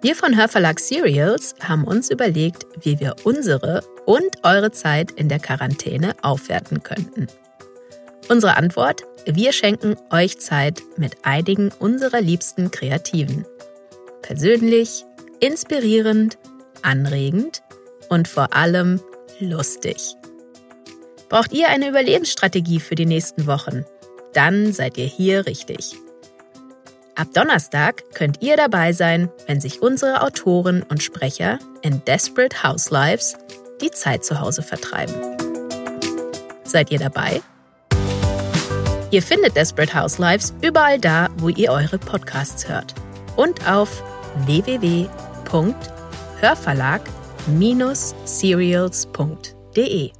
Wir von Hörverlag Serials haben uns überlegt, wie wir unsere und eure Zeit in der Quarantäne aufwerten könnten. Unsere Antwort? Wir schenken euch Zeit mit einigen unserer liebsten Kreativen. Persönlich, inspirierend, anregend und vor allem lustig. Braucht ihr eine Überlebensstrategie für die nächsten Wochen? Dann seid ihr hier richtig. Ab Donnerstag könnt ihr dabei sein, wenn sich unsere Autoren und Sprecher in Desperate Housewives die Zeit zu Hause vertreiben. Seid ihr dabei? Ihr findet Desperate Housewives überall da, wo ihr eure Podcasts hört. Und auf www.hörverlag.serials.de.